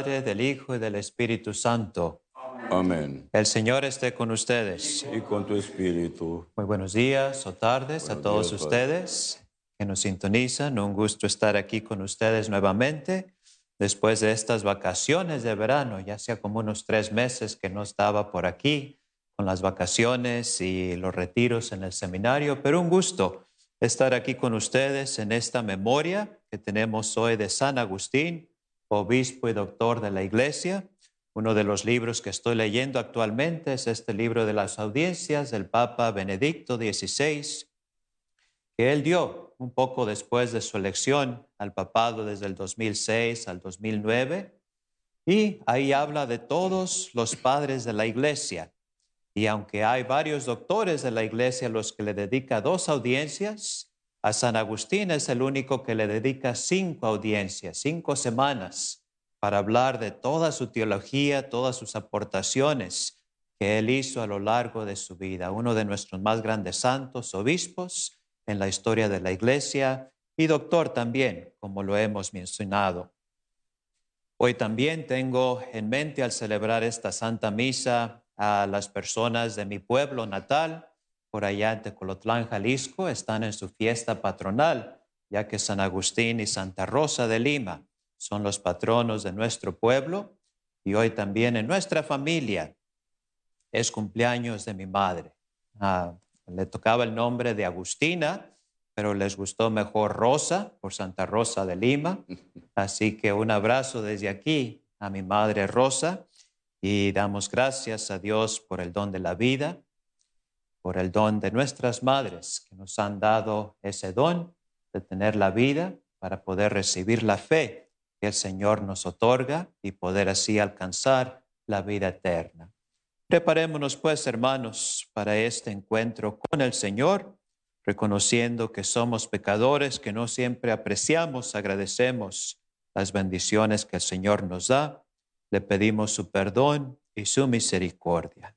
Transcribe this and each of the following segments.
Padre, del Hijo y del Espíritu Santo. Amén. El Señor esté con ustedes. Y con tu espíritu. Muy buenos días o tardes a todos días, ustedes que nos sintonizan. Un gusto estar aquí con ustedes nuevamente después de estas vacaciones de verano. Ya hacía como unos tres meses que no estaba por aquí con las vacaciones y los retiros en el seminario, pero un gusto estar aquí con ustedes en esta memoria que tenemos hoy de San Agustín, obispo y doctor de la Iglesia. Uno de los libros que estoy leyendo actualmente es este libro de las audiencias del Papa Benedicto XVI, que él dio un poco después de su elección al papado desde el 2006 al 2009. Y ahí habla de todos los padres de la iglesia. Y aunque hay varios doctores de la iglesia a los que le dedica dos audiencias, a San Agustín es el único que le dedica cinco audiencias, cinco semanas, para hablar de toda su teología, todas sus aportaciones que él hizo a lo largo de su vida. Uno de nuestros más grandes santos, obispos en la historia de la iglesia y doctor también, como lo hemos mencionado. Hoy también tengo en mente al celebrar esta Santa Misa a las personas de mi pueblo natal, por allá en Tecolotlán, Jalisco, están en su fiesta patronal, ya que San Agustín y Santa Rosa de Lima son los patronos de nuestro pueblo y hoy también en nuestra familia es cumpleaños de mi madre. Ah, le tocaba el nombre de Agustina, pero les gustó mejor Rosa por Santa Rosa de Lima. Así que un abrazo desde aquí a mi madre Rosa y damos gracias a Dios por el don de la vida, por el don de nuestras madres que nos han dado ese don de tener la vida para poder recibir la fe que el Señor nos otorga y poder así alcanzar la vida eterna. Preparémonos pues, hermanos, para este encuentro con el Señor, reconociendo que somos pecadores, que no siempre apreciamos, agradecemos las bendiciones que el Señor nos da. Le pedimos su perdón y su misericordia.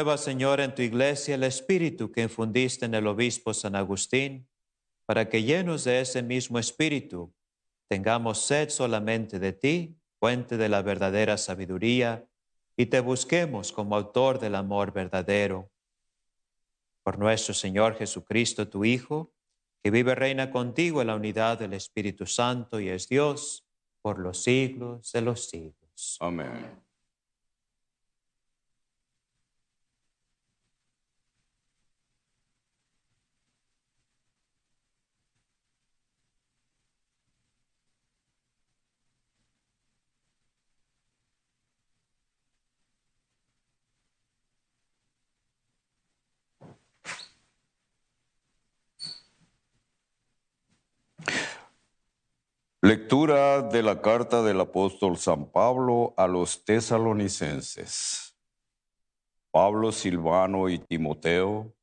Renueva, Señor, en tu iglesia el espíritu que infundiste en el obispo San Agustín, para que llenos de ese mismo espíritu tengamos sed solamente de ti, fuente de la verdadera sabiduría, y te busquemos como autor del amor verdadero. Por nuestro Señor Jesucristo, tu Hijo, que vive reina contigo en la unidad del Espíritu Santo y es Dios por los siglos de los siglos. Amén. Lectura de la carta del apóstol San Pablo a los tesalonicenses. Pablo, Silvano y Timoteo,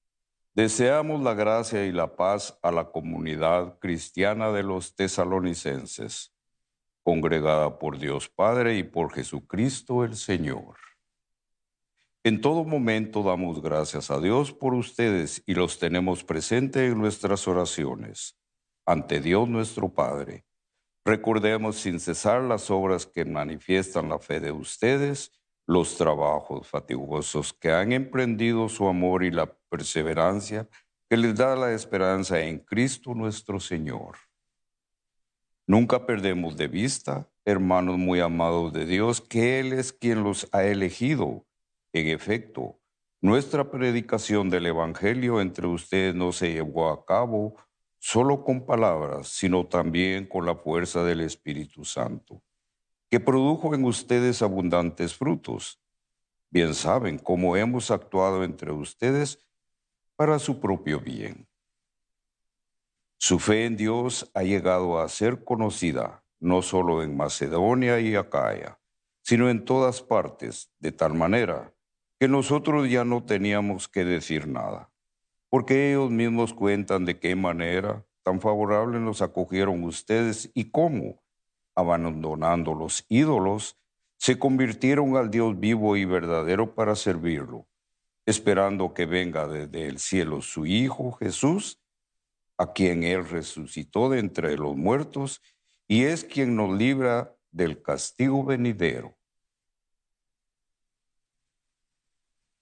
deseamos la gracia y la paz a la comunidad cristiana de los tesalonicenses, congregada por Dios Padre y por Jesucristo el Señor. En todo momento damos gracias a Dios por ustedes y los tenemos presentes en nuestras oraciones, ante Dios nuestro Padre Recordemos sin cesar las obras que manifiestan la fe de ustedes, los trabajos fatigosos que han emprendido su amor y la perseverancia que les da la esperanza en Cristo nuestro Señor. Nunca perdemos de vista, hermanos muy amados de Dios, que Él es quien los ha elegido. En efecto, nuestra predicación del Evangelio entre ustedes no se llevó a cabo solo con palabras, sino también con la fuerza del Espíritu Santo, que produjo en ustedes abundantes frutos. Bien saben cómo hemos actuado entre ustedes para su propio bien. Su fe en Dios ha llegado a ser conocida no solo en Macedonia y Acaya, sino en todas partes, de tal manera que nosotros ya no teníamos que decir nada porque ellos mismos cuentan de qué manera tan favorable nos acogieron ustedes y cómo, abandonando los ídolos, se convirtieron al Dios vivo y verdadero para servirlo, esperando que venga desde el cielo su Hijo Jesús, a quien Él resucitó de entre los muertos y es quien nos libra del castigo venidero.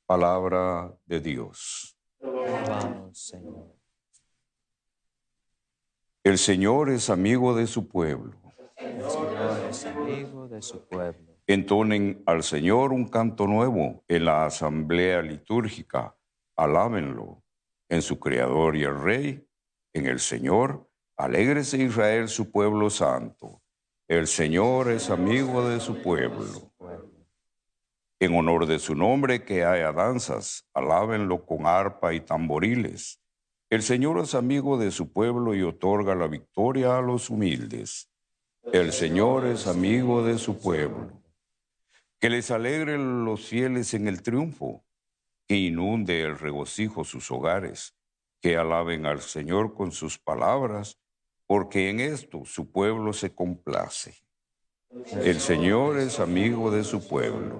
Palabra de Dios. Vamos, Señor. El Señor es amigo de su pueblo. El Señor es amigo de su pueblo. Entonen al Señor un canto nuevo en la asamblea litúrgica. Alábenlo en su Creador y el Rey, en el Señor. Alégrese Israel, su pueblo santo. El Señor es amigo de su pueblo. En honor de su nombre que haya danzas, alábenlo con arpa y tamboriles. El Señor es amigo de su pueblo y otorga la victoria a los humildes. El Señor es amigo de su pueblo. Que les alegren los fieles en el triunfo, que inunde el regocijo sus hogares, que alaben al Señor con sus palabras, porque en esto su pueblo se complace. El Señor es amigo de su pueblo.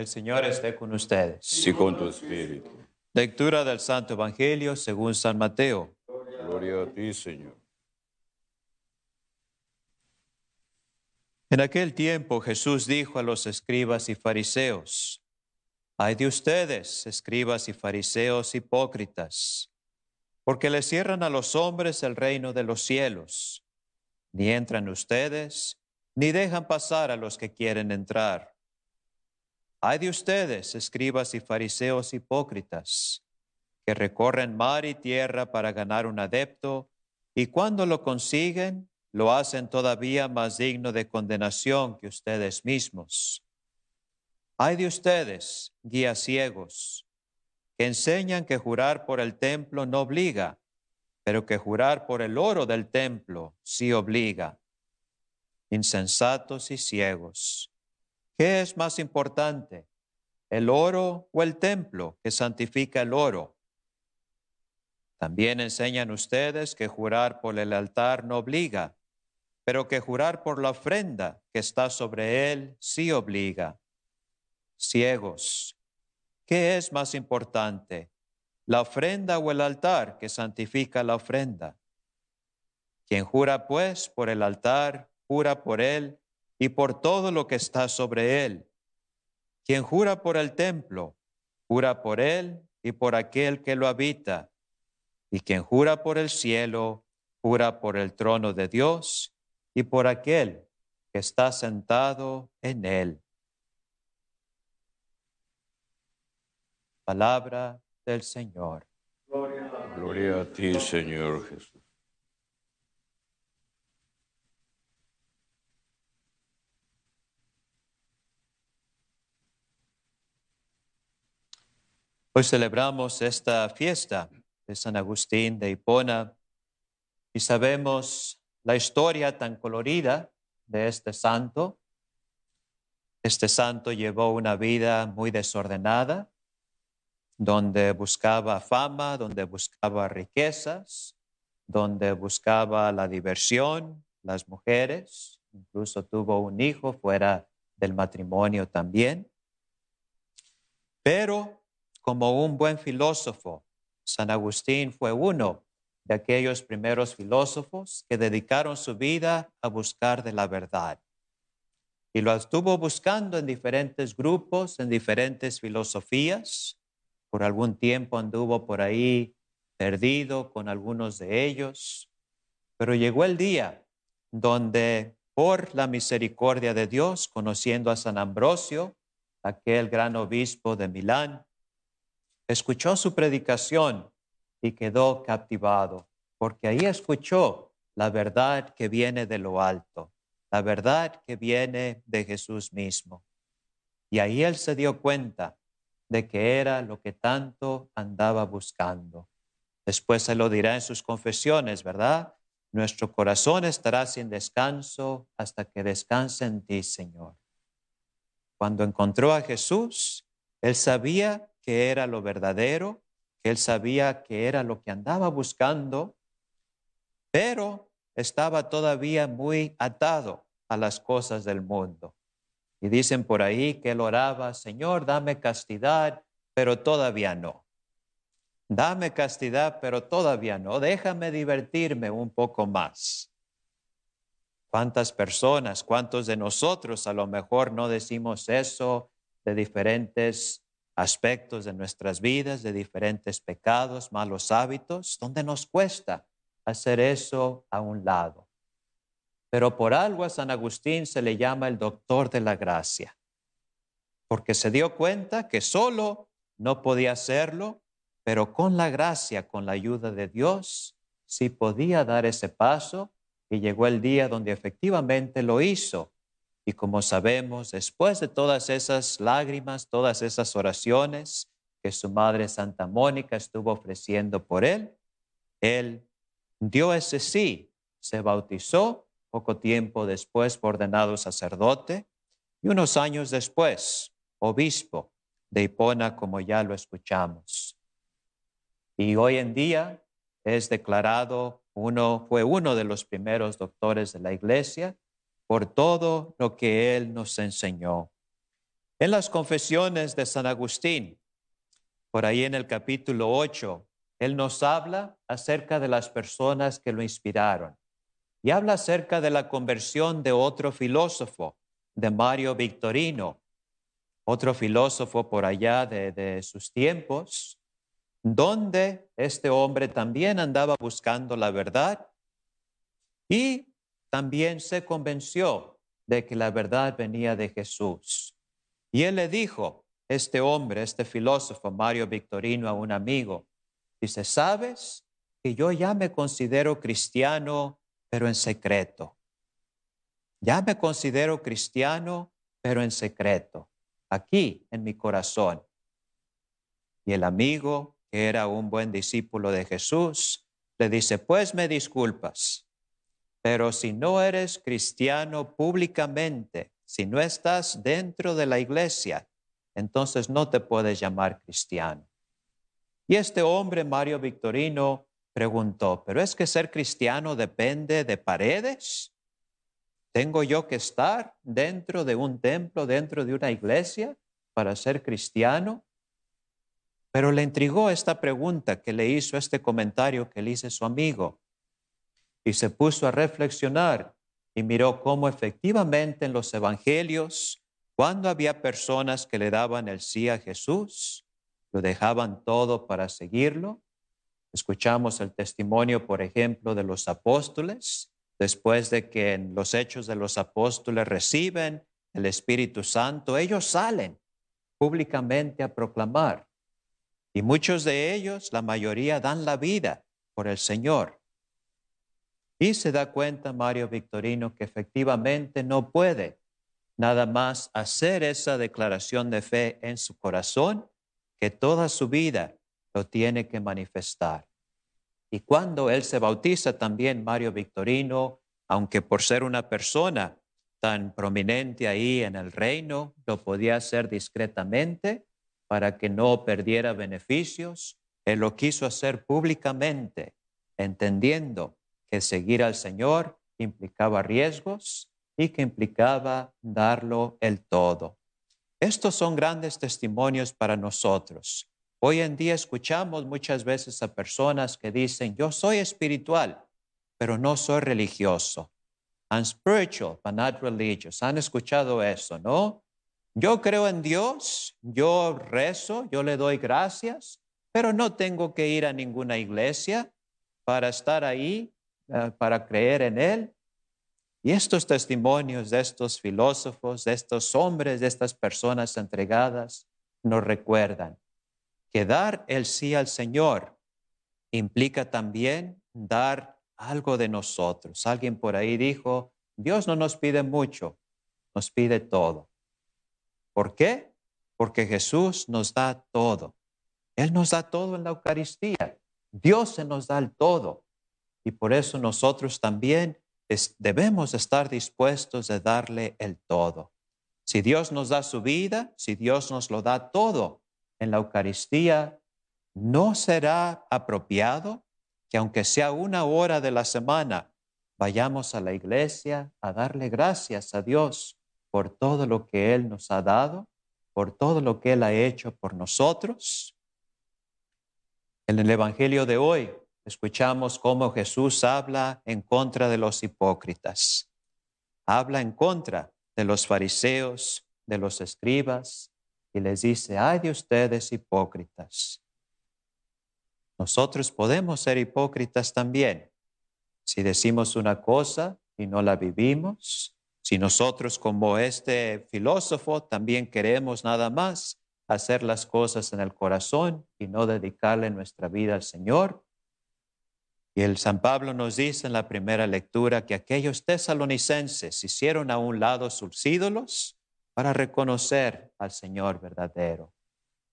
El Señor esté con ustedes. Y con tu espíritu. Lectura del Santo Evangelio según San Mateo. Gloria a ti, Señor. En aquel tiempo Jesús dijo a los escribas y fariseos, Ay de ustedes, escribas y fariseos hipócritas, porque le cierran a los hombres el reino de los cielos. Ni entran ustedes, ni dejan pasar a los que quieren entrar. Ay de ustedes, escribas y fariseos hipócritas, que recorren mar y tierra para ganar un adepto, y cuando lo consiguen, lo hacen todavía más digno de condenación que ustedes mismos. Hay de ustedes, guías ciegos, que enseñan que jurar por el templo no obliga, pero que jurar por el oro del templo sí obliga. Insensatos y ciegos, ¿qué es más importante, el oro o el templo que santifica el oro? También enseñan ustedes que jurar por el altar no obliga, pero que jurar por la ofrenda que está sobre él sí obliga. Ciegos, ¿qué es más importante, la ofrenda o el altar que santifica la ofrenda? Quien jura pues por el altar, jura por él y por todo lo que está sobre él. Quien jura por el templo, jura por él y por aquel que lo habita. Y quien jura por el cielo, jura por el trono de Dios y por aquel que está sentado en él. Palabra del Señor. Gloria a ti, Señor Jesús. Hoy celebramos esta fiesta de San Agustín de Hipona y sabemos la historia tan colorida de este santo. Este santo llevó una vida muy desordenada, donde buscaba fama, donde buscaba riquezas, donde buscaba la diversión, las mujeres, incluso tuvo un hijo fuera del matrimonio también. Pero como un buen filósofo, San Agustín fue uno de aquellos primeros filósofos que dedicaron su vida a buscar de la verdad. Y lo estuvo buscando en diferentes grupos, en diferentes filosofías. Por algún tiempo anduvo por ahí perdido con algunos de ellos. Pero llegó el día donde, por la misericordia de Dios, conociendo a San Ambrosio, aquel gran obispo de Milán, escuchó su predicación y quedó captivado, porque ahí escuchó la verdad que viene de lo alto, la verdad que viene de Jesús mismo. Y ahí él se dio cuenta de que era lo que tanto andaba buscando. Después se lo dirá en sus confesiones, ¿verdad? Nuestro corazón estará sin descanso hasta que descanse en ti, Señor. Cuando encontró a Jesús, él sabía que era lo verdadero, que él sabía que era lo que andaba buscando, pero estaba todavía muy atado a las cosas del mundo. Y dicen por ahí que él oraba, Señor, dame castidad, pero todavía no. Dame castidad, pero todavía no. Déjame divertirme un poco más. ¿Cuántas personas, cuántos de nosotros a lo mejor no decimos eso de diferentes aspectos de nuestras vidas, de diferentes pecados, malos hábitos, donde nos cuesta hacer eso a un lado. Pero por algo a San Agustín se le llama el doctor de la gracia, porque se dio cuenta que solo no podía hacerlo, pero con la gracia, con la ayuda de Dios, sí podía dar ese paso y llegó el día donde efectivamente lo hizo y como sabemos, después de todas esas lágrimas, todas esas oraciones que su madre Santa Mónica estuvo ofreciendo por él, él dio ese sí, se bautizó poco tiempo después fue ordenado sacerdote y unos años después obispo de Hipona, como ya lo escuchamos. Y hoy en día es declarado uno, fue uno de los primeros doctores de la iglesia por todo lo que Él nos enseñó. En las confesiones de San Agustín, por ahí en el capítulo 8, él nos habla acerca de las personas que lo inspiraron y habla acerca de la conversión de otro filósofo, de Mario Victorino, otro filósofo por allá de, de sus tiempos, donde este hombre también andaba buscando la verdad y también se convenció de que la verdad venía de Jesús. Y él le dijo, este hombre, este filósofo, Mario Victorino, a un amigo, dice, ¿sabes que yo ya me considero cristiano, pero en secreto? Ya me considero cristiano, pero en secreto, aquí en mi corazón. Y el amigo, que era un buen discípulo de Jesús, le dice, pues me disculpas, pero si no eres cristiano públicamente, si no estás dentro de la iglesia, entonces no te puedes llamar cristiano. Y este hombre, Mario Victorino, preguntó, ¿pero es que ser cristiano depende de paredes? ¿Tengo yo que estar dentro de un templo, dentro de una iglesia para ser cristiano? Pero le intrigó esta pregunta que le hizo este comentario que le hizo su amigo y se puso a reflexionar y miró cómo efectivamente en los evangelios, cuando había personas que le daban el sí a Jesús, lo dejaban todo para seguirlo. Escuchamos el testimonio, por ejemplo, de los apóstoles, después de que en los hechos de los apóstoles reciben el Espíritu Santo, ellos salen públicamente a proclamar. Y muchos de ellos, la mayoría, dan la vida por el Señor. Y se da cuenta Mario Victorino que efectivamente no puede nada más hacer esa declaración de fe en su corazón, que toda su vida lo tiene que manifestar. Y cuando él se bautiza también, Mario Victorino, aunque por ser una persona tan prominente ahí en el reino, lo podía hacer discretamente para que no perdiera beneficios, él lo quiso hacer públicamente, entendiendo que seguir al Señor implicaba riesgos y que implicaba darlo el todo. Estos son grandes testimonios para nosotros. Hoy en día escuchamos muchas veces a personas que dicen, yo soy espiritual, pero no soy religioso. I'm spiritual, but not religious. Han escuchado eso, ¿no? Yo creo en Dios, yo rezo, yo le doy gracias, pero no tengo que ir a ninguna iglesia para estar ahí eh, para creer en Él. Y estos testimonios de estos filósofos, de estos hombres, de estas personas entregadas, nos recuerdan que dar el sí al Señor implica también dar algo de nosotros. Alguien por ahí dijo, Dios no nos pide mucho, nos pide todo. ¿Por qué? Porque Jesús nos da todo. Él nos da todo en la Eucaristía. Dios se nos da el todo. Y por eso nosotros también debemos estar dispuestos a darle el todo. Si Dios nos da su vida, si Dios nos lo da todo en la Eucaristía, ¿no será apropiado que aunque sea una hora de la semana, vayamos a la iglesia a darle gracias a Dios por todo lo que Él nos ha dado, por todo lo que Él ha hecho por nosotros? En el Evangelio de hoy, escuchamos cómo Jesús habla en contra de los hipócritas. Habla en contra de los fariseos, de los escribas, y les dice, ay de ustedes hipócritas. Nosotros podemos ser hipócritas también. Si decimos una cosa y no la vivimos, si nosotros como este filósofo también queremos nada más hacer las cosas en el corazón y no dedicarle nuestra vida al Señor, y el San Pablo nos dice en la primera lectura que aquellos tesalonicenses hicieron a un lado sus ídolos para reconocer al Señor verdadero.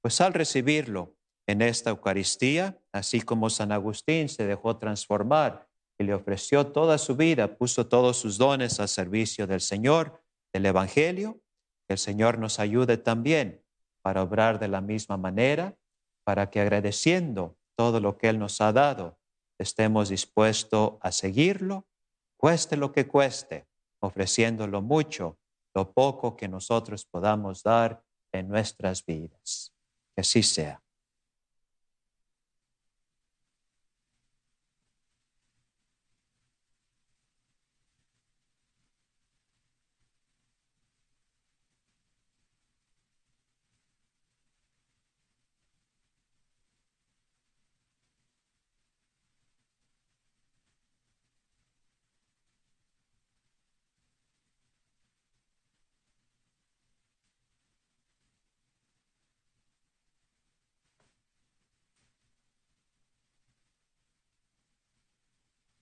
Pues al recibirlo en esta Eucaristía, así como San Agustín se dejó transformar y le ofreció toda su vida, puso todos sus dones al servicio del Señor, del Evangelio, que el Señor nos ayude también para obrar de la misma manera, para que agradeciendo todo lo que Él nos ha dado, estemos dispuestos a seguirlo, cueste lo que cueste, ofreciéndolo mucho, lo poco que nosotros podamos dar en nuestras vidas. Que así sea.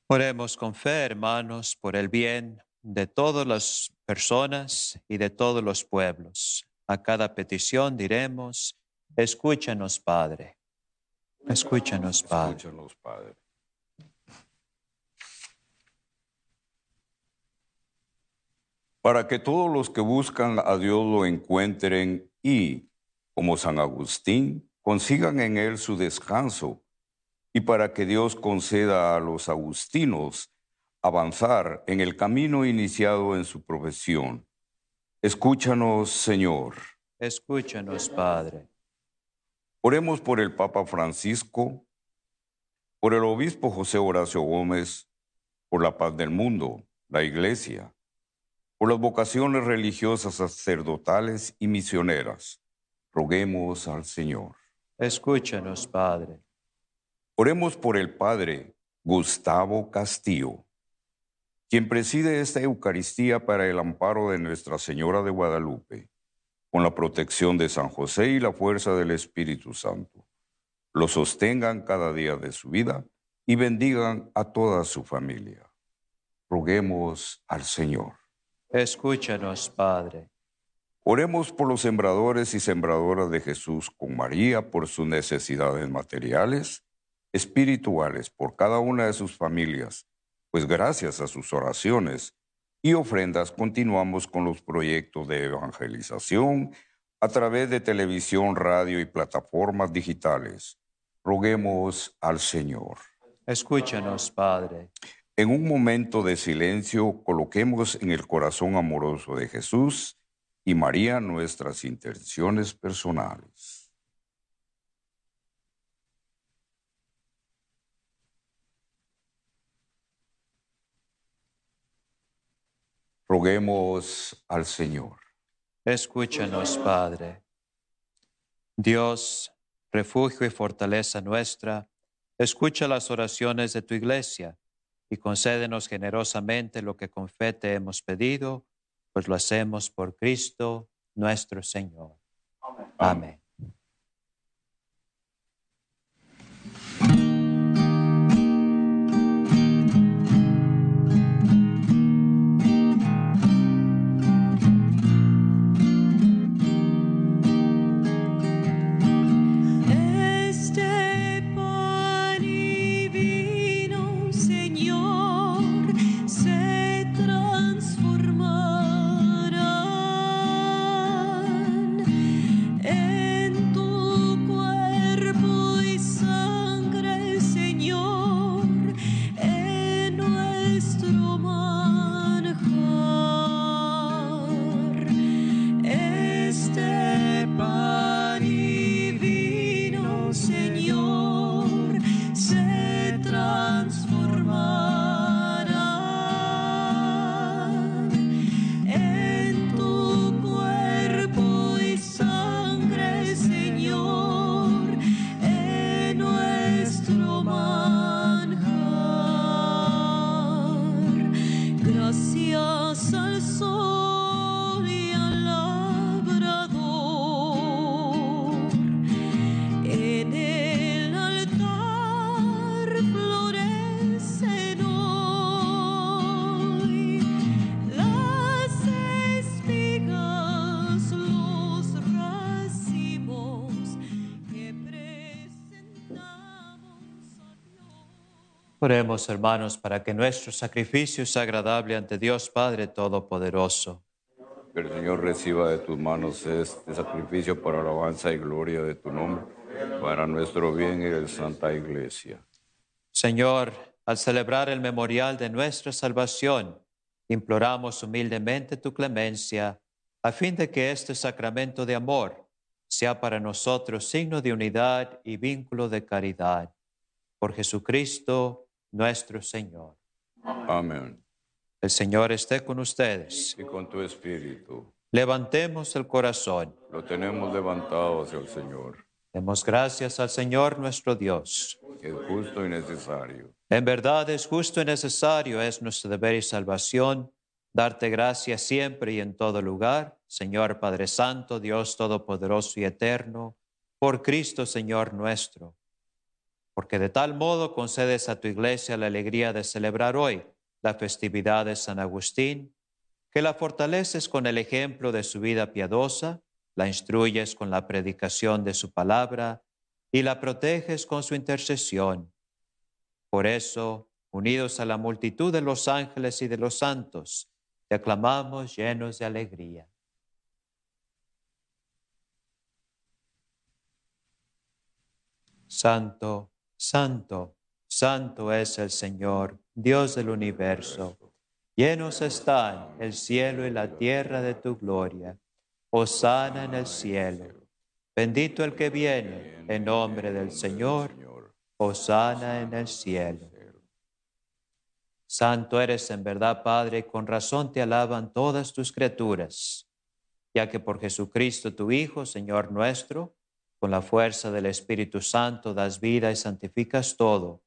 Oremos con fe, hermanos, por el bien de todas las personas y de todos los pueblos. A cada petición diremos, escúchanos, Padre. Escúchanos, Padre. Escúchanos, Padre. Para que todos los que buscan a Dios lo encuentren y, como San Agustín, consigan en él su descanso, y para que Dios conceda a los agustinos avanzar en el camino iniciado en su profesión. Escúchanos, Señor. Escúchanos, Padre. Oremos por el Papa Francisco, por el obispo José Horacio Gómez, por la paz del mundo, la Iglesia, por las vocaciones religiosas, sacerdotales y misioneras. Roguemos al Señor. Escúchanos, Padre. Oremos por el Padre Gustavo Castillo, quien preside esta Eucaristía para el amparo de Nuestra Señora de Guadalupe, con la protección de San José y la fuerza del Espíritu Santo. Lo sostengan cada día de su vida y bendigan a toda su familia. Roguemos al Señor. Escúchanos, Padre. Oremos por los sembradores y sembradoras de Jesús con María por sus necesidades materiales, espirituales, por cada una de sus familias, pues gracias a sus oraciones y ofrendas continuamos con los proyectos de evangelización a través de televisión, radio y plataformas digitales. Roguemos al Señor. Escúchanos, Padre. En un momento de silencio, coloquemos en el corazón amoroso de Jesús y María nuestras intenciones personales. Roguemos al Señor. Escúchanos, Padre. Dios, refugio y fortaleza nuestra, escucha las oraciones de tu iglesia y concédenos generosamente lo que con fe te hemos pedido, pues lo hacemos por Cristo nuestro Señor. Amén. Este Oremos, hermanos, para que nuestro sacrificio sea agradable ante Dios Padre Todopoderoso. Que el Señor reciba de tus manos este sacrificio para alabanza y gloria de tu nombre, para nuestro bien y de Santa Iglesia. Señor, al celebrar el memorial de nuestra salvación, imploramos humildemente tu clemencia, a fin de que este sacramento de amor sea para nosotros signo de unidad y vínculo de caridad. Por Jesucristo nuestro Señor. Amén. El Señor esté con ustedes. Y con tu espíritu, Levantemos el corazón. lo tenemos levantado hacia el Señor, Demos gracias al Señor nuestro Dios. es justo y necesario. En verdad es justo y necesario, es nuestro deber y salvación, darte gracias siempre y en todo lugar, Señor Padre Santo, Dios Todopoderoso y Eterno, por Cristo Señor nuestro, porque de tal modo concedes a tu iglesia la alegría de celebrar hoy la festividad de San Agustín, que la fortaleces con el ejemplo de su vida piadosa, la instruyes con la predicación de su palabra y la proteges con su intercesión. Por eso, unidos a la multitud de los ángeles y de los santos, te aclamamos llenos de alegría. Santo, santo, santo es el Señor, Dios del universo. Llenos están el cielo y la tierra de tu gloria. Hosana en el cielo. Bendito el que viene en nombre del Señor. Hosana en el cielo. Santo eres en verdad, Padre, con razón te alaban todas tus criaturas, ya que por Jesucristo tu Hijo, Señor nuestro, con la fuerza del Espíritu Santo das vida y santificas todo,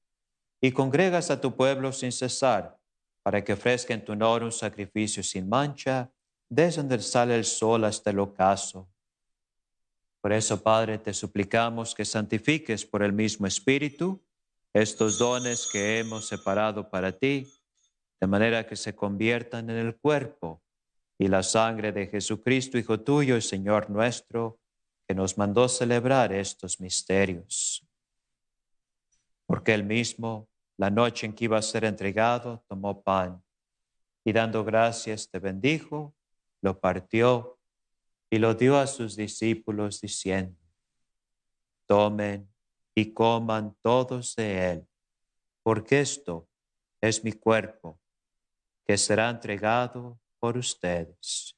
y congregas a tu pueblo sin cesar, para que ofrezca en tu honor un sacrificio sin mancha, desde donde sale el sol hasta el ocaso. Por eso, Padre, te suplicamos que santifiques por el mismo Espíritu estos dones que hemos separado para ti, de manera que se conviertan en el cuerpo y la sangre de Jesucristo, Hijo tuyo y Señor nuestro, que nos mandó celebrar estos misterios. Porque él mismo, la noche en que iba a ser entregado, tomó pan y dando gracias te bendijo, lo partió y lo dio a sus discípulos diciendo, tomen y coman todos de él, porque esto es mi cuerpo, que será entregado por ustedes.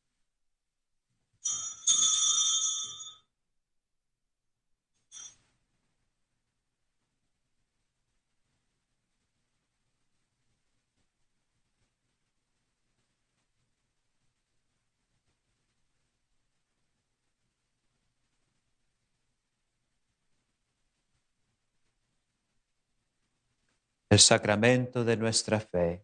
El sacramento de nuestra fe.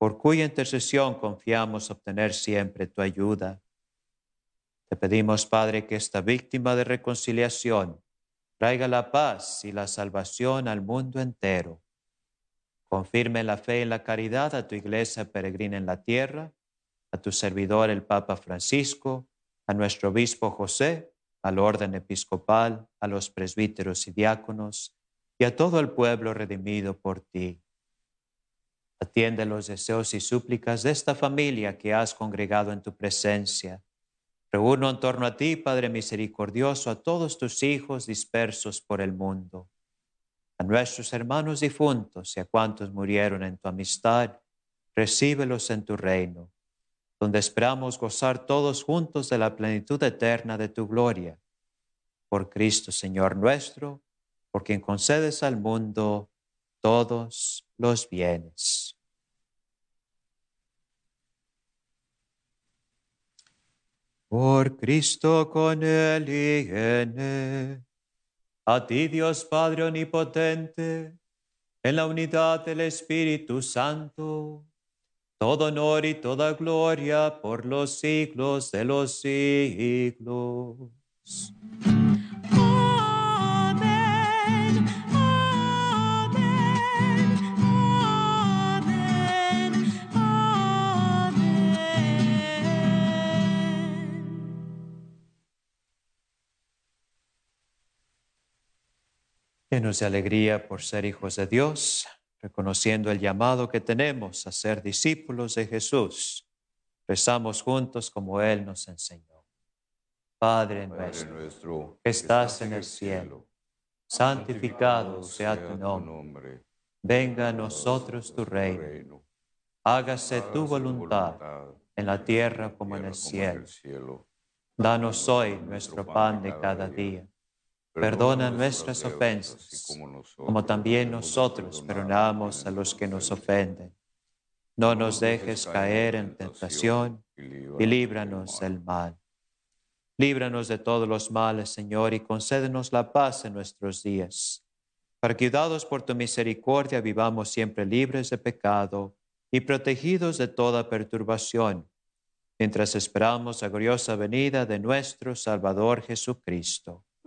por cuya intercesión confiamos obtener siempre tu ayuda. Te pedimos, Padre, que esta víctima de reconciliación traiga la paz y la salvación al mundo entero. Confirme la fe y la caridad a tu iglesia peregrina en la tierra, a tu servidor el Papa Francisco, a nuestro obispo José al orden episcopal, a los presbíteros y diáconos, y a todo el pueblo redimido por ti. Atiende los deseos y súplicas de esta familia que has congregado en tu presencia. Reúno en torno a ti, Padre misericordioso, a todos tus hijos dispersos por el mundo, a nuestros hermanos difuntos y a cuantos murieron en tu amistad, recíbelos en tu reino donde esperamos gozar todos juntos de la plenitud eterna de tu gloria. Por Cristo, Señor nuestro, por quien concedes al mundo todos los bienes. Por Cristo con él y en él. A ti Dios Padre Omnipotente, en la unidad del Espíritu Santo todo honor y toda gloria por los siglos de los siglos. Llenos de alegría por ser hijos de Dios, reconociendo el llamado que tenemos a ser discípulos de Jesús, rezamos juntos como Él nos enseñó. Padre Padre nuestro, nuestro, que estás en el cielo, santificado sea tu nombre. Venga a nosotros tu reino. Hágase tu voluntad en la tierra como en el cielo. Danos hoy nuestro pan de cada día. Perdona nuestras ofensas, como también nosotros perdonamos a los que nos ofenden. No nos dejes caer en tentación y líbranos del mal. Líbranos de todos los males, Señor, y concédenos la paz en nuestros días, para que, ayudados por tu misericordia, vivamos siempre libres de pecado y protegidos de toda perturbación, mientras esperamos la gloriosa venida de nuestro Salvador Jesucristo.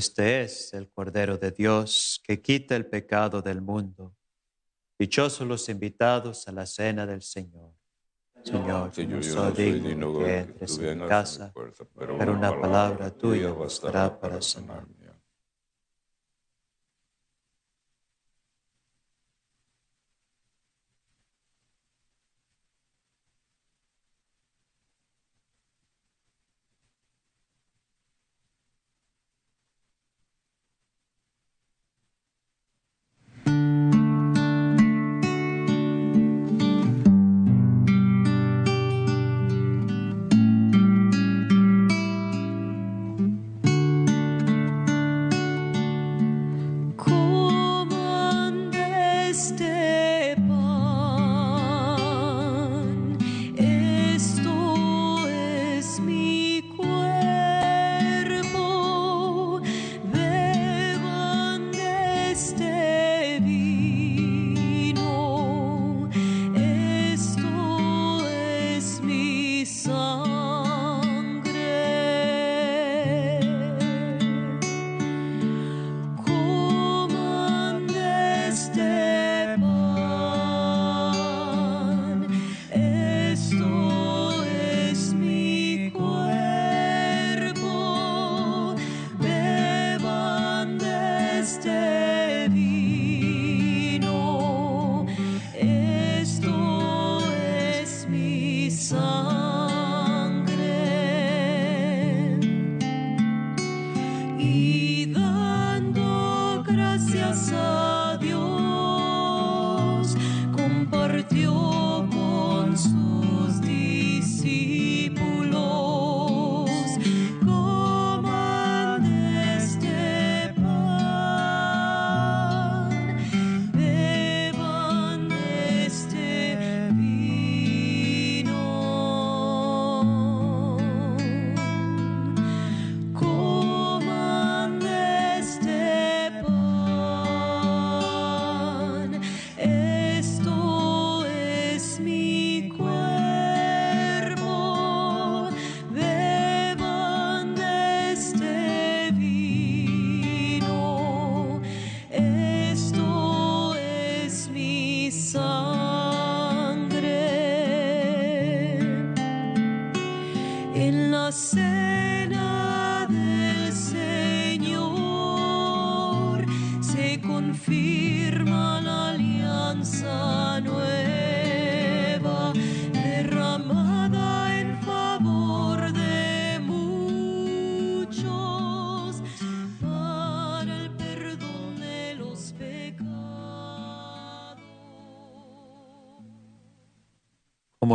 Este es el Cordero de Dios que quita el pecado del mundo. Dichosos los invitados a la cena del Señor. Señor, yo no soy digno que entres en mi casa, pero una palabra tuya bastará para sanar. sanarme.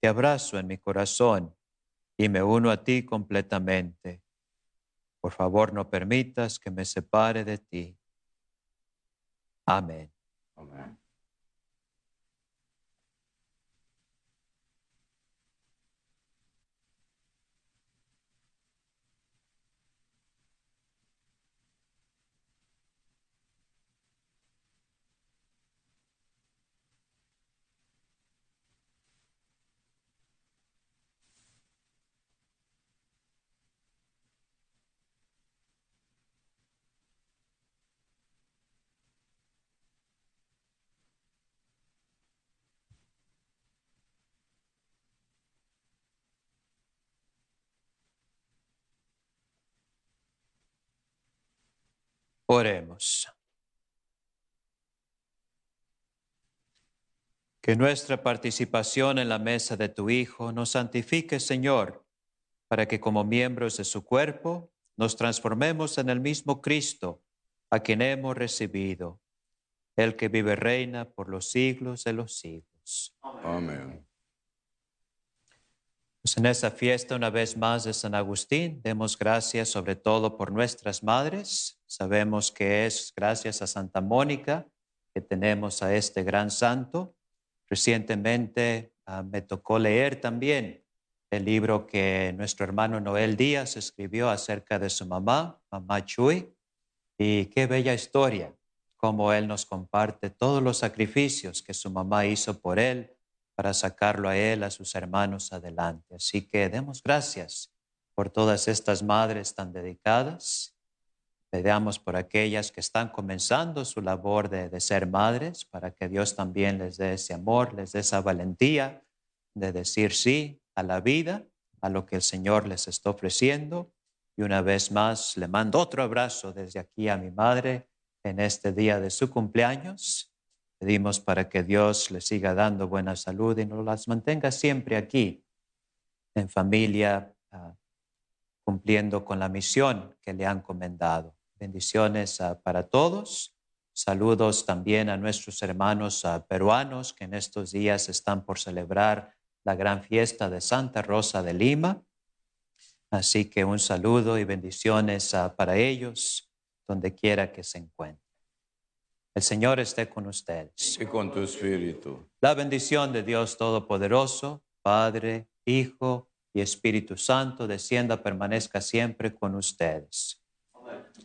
te abrazo en mi corazón y me uno a ti completamente. Por favor, no permitas que me separe de ti. Amén. Oremos. Que nuestra participación en la mesa de tu Hijo nos santifique, Señor, para que como miembros de su cuerpo nos transformemos en el mismo Cristo, a quien hemos recibido, el que vive reina por los siglos de los siglos. Amén. Pues en esta fiesta, una vez más de San Agustín, demos gracias sobre todo por nuestras madres. Sabemos que es gracias a Santa Mónica que tenemos a este gran santo. Recientemente ah, me tocó leer también el libro que nuestro hermano Noel Díaz escribió acerca de su mamá, mamá Chuy, y qué bella historia, cómo él nos comparte todos los sacrificios que su mamá hizo por él para sacarlo a él, a sus hermanos adelante. Así que demos gracias por todas estas madres tan dedicadas. Pedamos por aquellas que están comenzando su labor de, de ser madres, para que Dios también les dé ese amor, les dé esa valentía de decir sí a la vida, a lo que el Señor les está ofreciendo. Y una vez más le mando otro abrazo desde aquí a mi madre en este día de su cumpleaños. Pedimos para que Dios les siga dando buena salud y nos las mantenga siempre aquí, en familia, ah, cumpliendo con la misión que le han encomendado. Bendiciones ah, para todos. Saludos también a nuestros hermanos ah, peruanos que en estos días están por celebrar la gran fiesta de Santa Rosa de Lima. Así que un saludo y bendiciones para ellos, donde quiera que se encuentren. El Señor esté con ustedes. Y con tu espíritu. La bendición de Dios Todopoderoso, Padre, Hijo y Espíritu Santo, descienda, permanezca siempre con ustedes.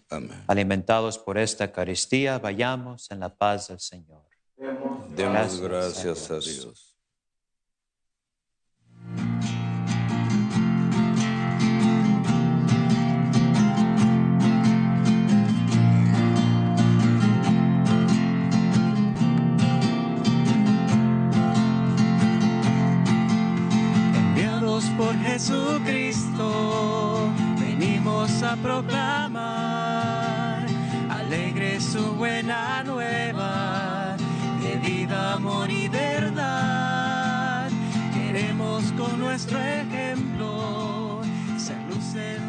Amén. Alimentados por esta Eucaristía, vayamos en la paz del Señor. Demos Gracias, gracias a Dios. Dios. Jesucristo venimos a proclamar alegre su buena nueva de vida, amor y verdad. Queremos con nuestro ejemplo ser luz en